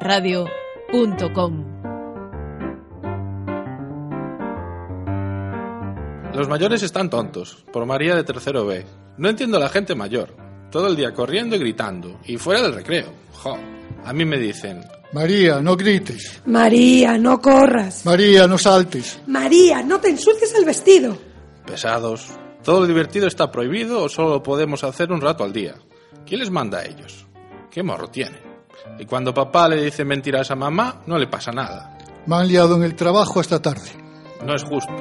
Radio.com Los mayores están tontos, por María de tercero B. No entiendo a la gente mayor. Todo el día corriendo y gritando, y fuera del recreo. Jo. A mí me dicen, María, no grites. María, no corras. María, no saltes. María, no te ensucies el vestido. pesados. ¿Todo lo divertido está prohibido o solo lo podemos hacer un rato al día? ¿Quién les manda a ellos? ¿Qué morro tienen? Y cuando papá le dice mentiras a mamá, no le pasa nada. Me han liado en el trabajo esta tarde. No es justo.